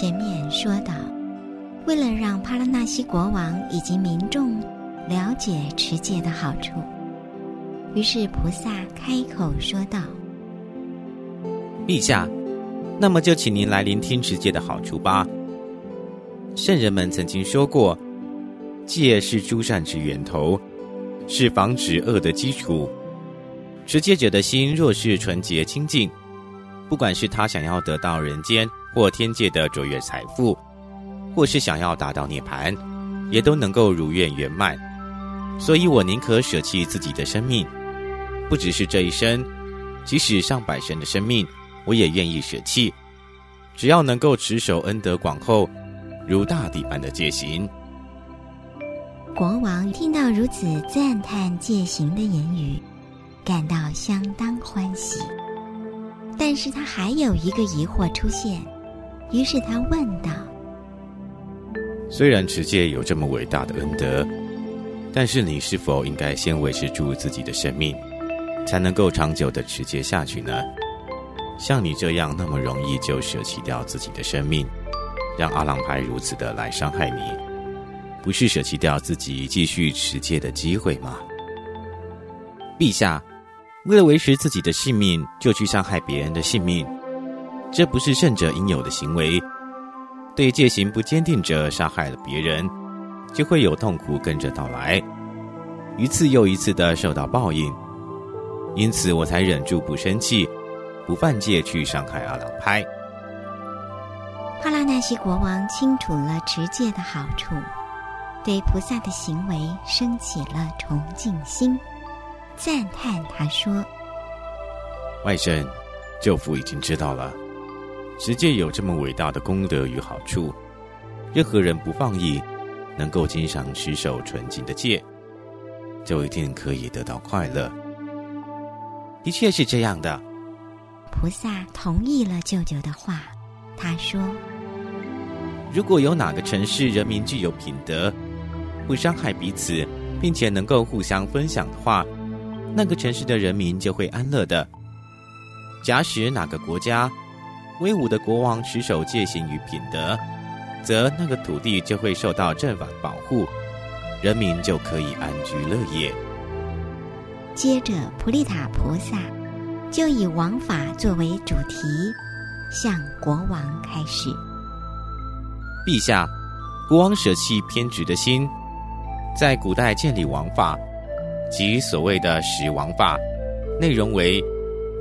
前面说到，为了让帕拉纳西国王以及民众了解持戒的好处，于是菩萨开口说道：“陛下，那么就请您来聆听持戒的好处吧。圣人们曾经说过，戒是诸善之源头，是防止恶的基础。持戒者的心若是纯洁清净，不管是他想要得到人间或天界的卓越财富，或是想要达到涅槃，也都能够如愿圆满。所以我宁可舍弃自己的生命，不只是这一生，即使上百生的生命，我也愿意舍弃。只要能够持守恩德广厚、如大地般的戒行。国王听到如此赞叹戒行的言语，感到相当欢喜。但是他还有一个疑惑出现，于是他问道：“虽然持戒有这么伟大的恩德，但是你是否应该先维持住自己的生命，才能够长久的持戒下去呢？像你这样那么容易就舍弃掉自己的生命，让阿朗牌如此的来伤害你，不是舍弃掉自己继续持戒的机会吗？陛下。”为了维持自己的性命，就去伤害别人的性命，这不是圣者应有的行为。对戒行不坚定者，杀害了别人，就会有痛苦跟着到来，一次又一次的受到报应。因此，我才忍住不生气，不犯戒去伤害阿朗拍。帕拉纳西国王清楚了持戒的好处，对菩萨的行为升起了崇敬心。赞叹他说：“外甥，舅父已经知道了，持戒有这么伟大的功德与好处。任何人不放逸，能够经常持守纯净的戒，就一定可以得到快乐。的确是这样的。”菩萨同意了舅舅的话。他说：“如果有哪个城市人民具有品德，不伤害彼此，并且能够互相分享的话。”那个城市的人民就会安乐的。假使哪个国家威武的国王持守戒行与品德，则那个土地就会受到正法保护，人民就可以安居乐业。接着，普利塔菩萨就以王法作为主题，向国王开始：陛下，国王舍弃偏执的心，在古代建立王法。即所谓的十王法，内容为：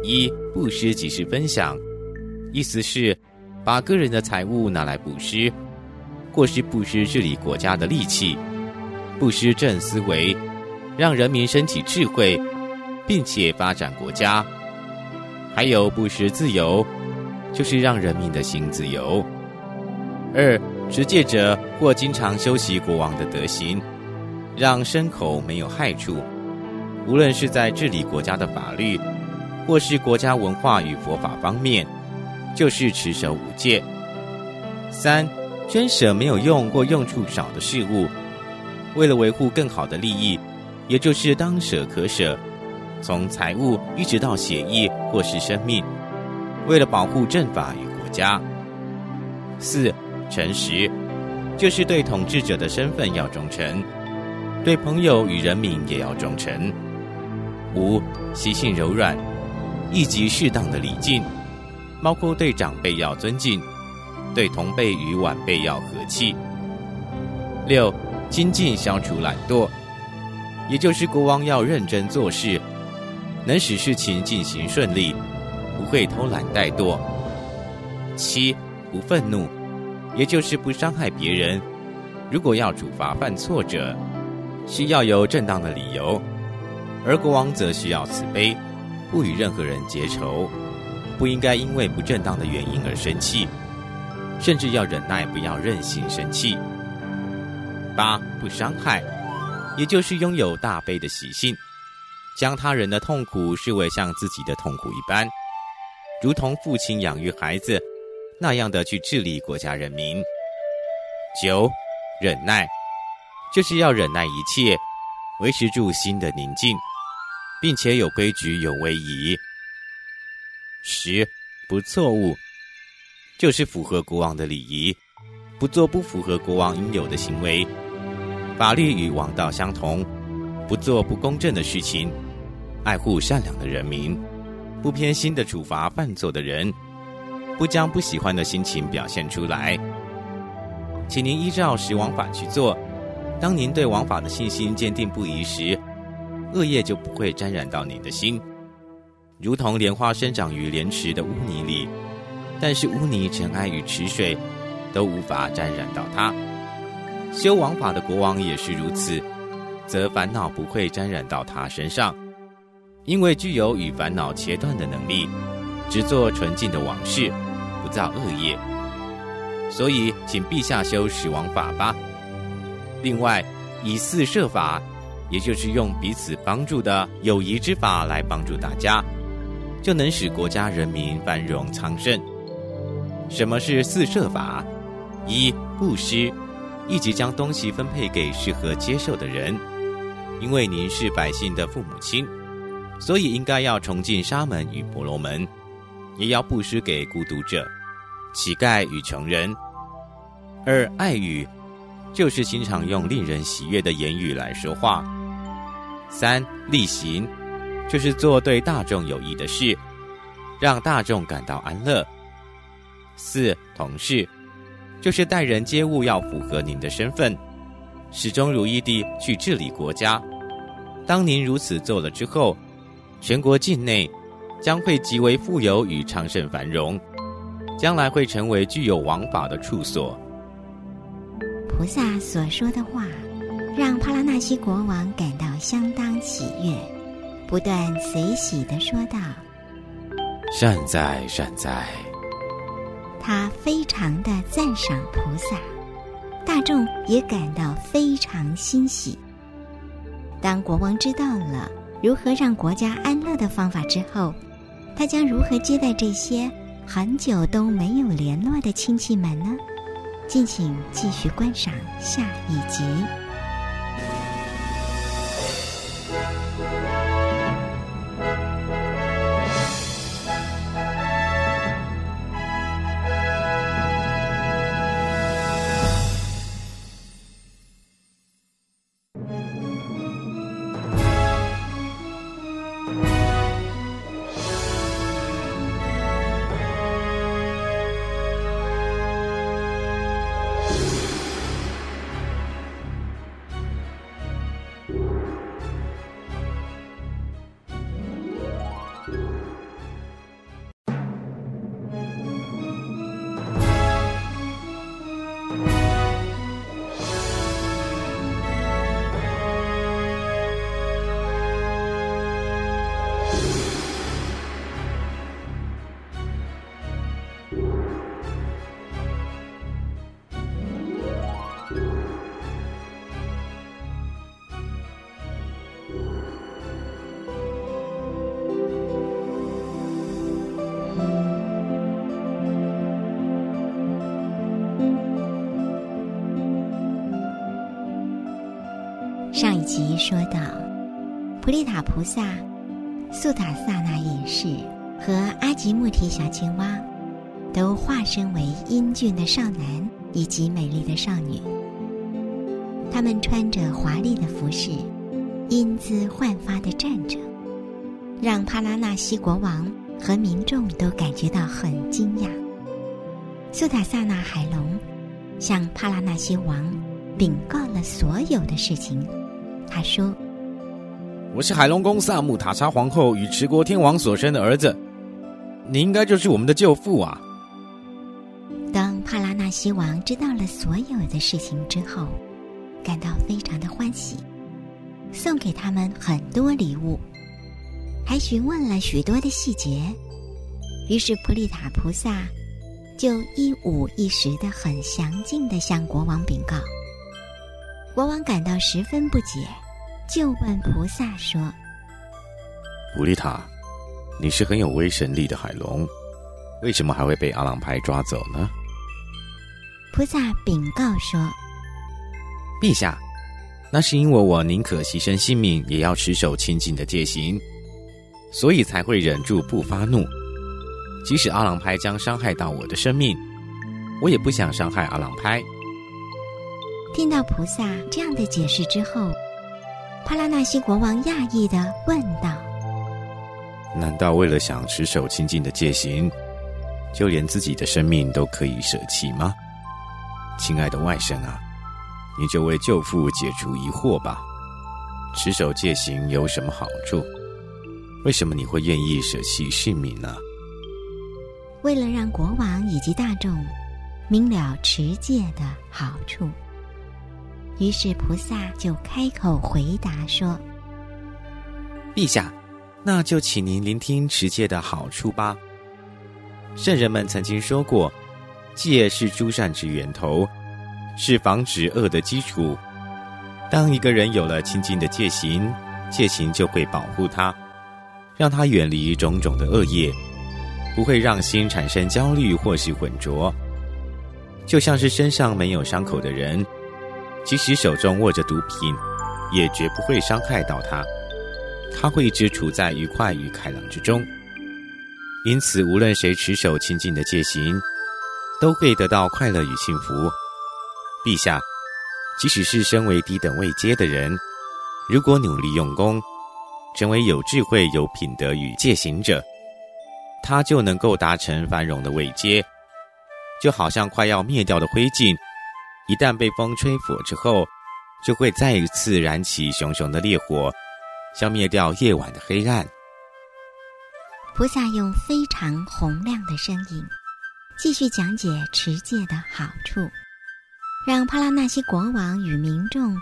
一布施即是分享，意思是把个人的财物拿来布施，或是布施治理国家的利器，布施正思维，让人民升起智慧，并且发展国家。还有布施自由，就是让人民的心自由。二持戒者或经常修习国王的德行，让牲口没有害处。无论是在治理国家的法律，或是国家文化与佛法方面，就是持守五戒。三，捐舍没有用或用处少的事物，为了维护更好的利益，也就是当舍可舍，从财物一直到血液或是生命，为了保护政法与国家。四，诚实，就是对统治者的身份要忠诚，对朋友与人民也要忠诚。五习性柔软，以及适当的礼敬，包括对长辈要尊敬，对同辈与晚辈要和气。六精进消除懒惰，也就是国王要认真做事，能使事情进行顺利，不会偷懒怠惰。七不愤怒，也就是不伤害别人。如果要处罚犯错者，需要有正当的理由。而国王则需要慈悲，不与任何人结仇，不应该因为不正当的原因而生气，甚至要忍耐，不要任性生气。八不伤害，也就是拥有大悲的习性，将他人的痛苦视为像自己的痛苦一般，如同父亲养育孩子那样的去治理国家人民。九忍耐，就是要忍耐一切。维持住心的宁静，并且有规矩、有威仪。十不错误，就是符合国王的礼仪，不做不符合国王应有的行为。法律与王道相同，不做不公正的事情，爱护善良的人民，不偏心的处罚犯错的人，不将不喜欢的心情表现出来。请您依照十王法去做。当您对王法的信心坚定不移时，恶业就不会沾染到你的心，如同莲花生长于莲池的污泥里，但是污泥尘埃与池水都无法沾染到它。修王法的国王也是如此，则烦恼不会沾染到他身上，因为具有与烦恼切断的能力，只做纯净的往事，不造恶业。所以，请陛下修十王法吧。另外，以四摄法，也就是用彼此帮助的友谊之法来帮助大家，就能使国家人民繁荣昌盛。什么是四摄法？一布施，一即将东西分配给适合接受的人。因为您是百姓的父母亲，所以应该要崇敬沙门与婆罗门，也要布施给孤独者、乞丐与穷人。二爱语。就是经常用令人喜悦的言语来说话。三例行，就是做对大众有益的事，让大众感到安乐。四同事，就是待人接物要符合您的身份，始终如一地去治理国家。当您如此做了之后，全国境内将会极为富有与昌盛繁荣，将来会成为具有王法的处所。菩萨所说的话，让帕拉纳西国王感到相当喜悦，不断随喜的说道：“善哉善哉。”他非常的赞赏菩萨，大众也感到非常欣喜。当国王知道了如何让国家安乐的方法之后，他将如何接待这些很久都没有联络的亲戚们呢？敬请继续观赏下一集。说到，普利塔菩萨、素塔萨那隐士和阿吉穆提小青蛙，都化身为英俊的少男以及美丽的少女。他们穿着华丽的服饰，英姿焕发的站着，让帕拉纳西国王和民众都感觉到很惊讶。素塔萨那海龙向帕拉纳西王禀告了所有的事情。他说：“我是海龙宫萨姆塔查皇后与持国天王所生的儿子，你应该就是我们的舅父啊。”当帕拉纳西王知道了所有的事情之后，感到非常的欢喜，送给他们很多礼物，还询问了许多的细节。于是普利塔菩萨就一五一十的、很详尽的向国王禀告。国王感到十分不解，就问菩萨说：“普利塔，你是很有威神力的海龙，为什么还会被阿朗派抓走呢？”菩萨禀告说：“陛下，那是因为我宁可牺牲性命，也要持守清净的戒行，所以才会忍住不发怒。即使阿郎派将伤害到我的生命，我也不想伤害阿郎拍。听到菩萨这样的解释之后，帕拉纳西国王讶异的问道：“难道为了想持守清净的戒行，就连自己的生命都可以舍弃吗？”亲爱的外甥啊，你就为舅父解除疑惑吧。持守戒行有什么好处？为什么你会愿意舍弃性命呢？为了让国王以及大众明了持戒的好处，于是菩萨就开口回答说：“陛下，那就请您聆听持戒的好处吧。圣人们曾经说过。”戒是诸善之源头，是防止恶的基础。当一个人有了清净的戒行，戒行就会保护他，让他远离种种的恶业，不会让心产生焦虑或是浑浊。就像是身上没有伤口的人，即使手中握着毒品，也绝不会伤害到他，他会一直处在愉快与开朗之中。因此，无论谁持守清净的戒行，都会得到快乐与幸福。陛下，即使是身为低等位阶的人，如果努力用功，成为有智慧、有品德与戒行者，他就能够达成繁荣的位阶。就好像快要灭掉的灰烬，一旦被风吹拂之后，就会再一次燃起熊熊的烈火，消灭掉夜晚的黑暗。菩萨用非常洪亮的声音。继续讲解持戒的好处，让帕拉纳西国王与民众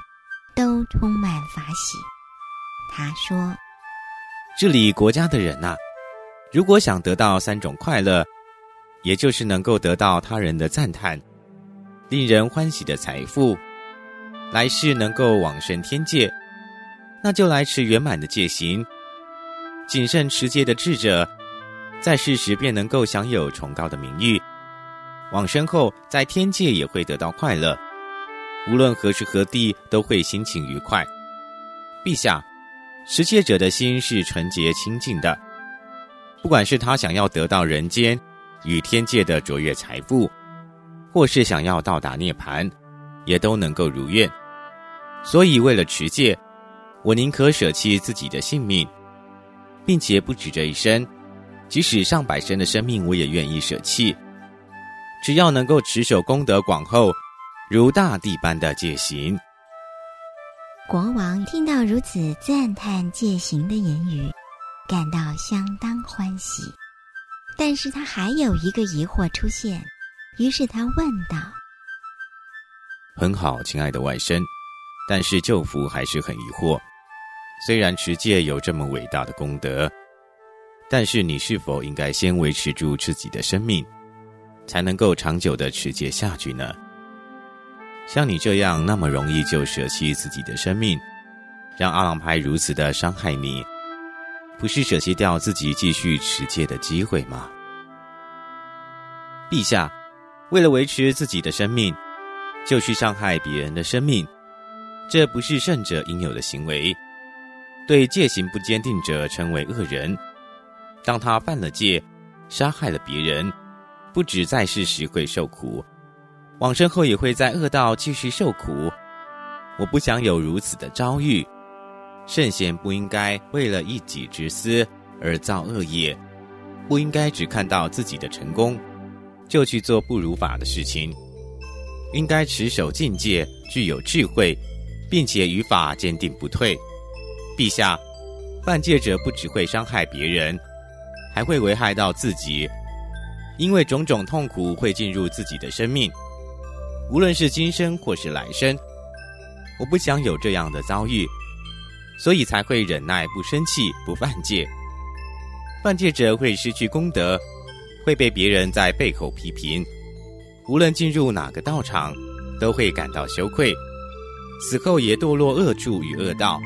都充满法喜。他说：“治理国家的人呐，如果想得到三种快乐，也就是能够得到他人的赞叹、令人欢喜的财富，来世能够往生天界，那就来持圆满的戒行。谨慎持戒的智者。”在世时便能够享有崇高的名誉，往生后在天界也会得到快乐，无论何时何地都会心情愉快。陛下，持戒者的心是纯洁清净的，不管是他想要得到人间与天界的卓越财富，或是想要到达涅槃，也都能够如愿。所以，为了持戒，我宁可舍弃自己的性命，并且不止这一生。即使上百生的生命，我也愿意舍弃。只要能够持守功德广厚、如大地般的戒行。国王听到如此赞叹戒行的言语，感到相当欢喜。但是他还有一个疑惑出现，于是他问道：“很好，亲爱的外甥，但是舅父还是很疑惑。虽然持戒有这么伟大的功德。”但是你是否应该先维持住自己的生命，才能够长久的持戒下去呢？像你这样那么容易就舍弃自己的生命，让阿郎派如此的伤害你，不是舍弃掉自己继续持戒的机会吗？陛下，为了维持自己的生命，就去伤害别人的生命，这不是圣者应有的行为。对戒行不坚定者称为恶人。当他犯了戒，杀害了别人，不止在世时会受苦，往生后也会在恶道继续受苦。我不想有如此的遭遇。圣贤不应该为了一己之私而造恶业，不应该只看到自己的成功，就去做不如法的事情。应该持守境界，具有智慧，并且与法坚定不退。陛下，犯戒者不只会伤害别人。还会危害到自己，因为种种痛苦会进入自己的生命，无论是今生或是来生。我不想有这样的遭遇，所以才会忍耐不生气不犯戒。犯戒者会失去功德，会被别人在背后批评，无论进入哪个道场，都会感到羞愧，死后也堕落恶处与恶道。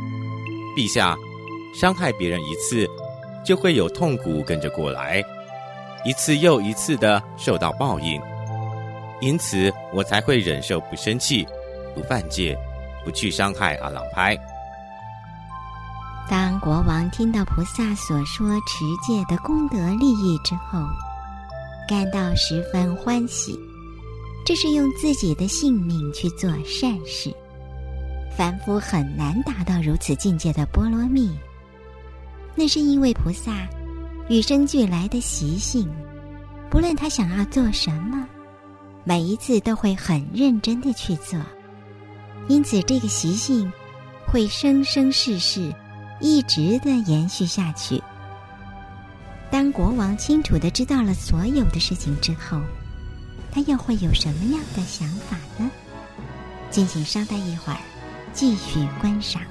陛下，伤害别人一次。就会有痛苦跟着过来，一次又一次的受到报应，因此我才会忍受不生气、不犯戒，不去伤害阿郎拍。当国王听到菩萨所说持戒的功德利益之后，感到十分欢喜。这是用自己的性命去做善事，凡夫很难达到如此境界的波罗蜜。那是因为菩萨与生俱来的习性，不论他想要做什么，每一次都会很认真的去做，因此这个习性会生生世世。一直的延续下去。当国王清楚的知道了所有的事情之后，他又会有什么样的想法呢？敬请稍待一会儿，继续观赏。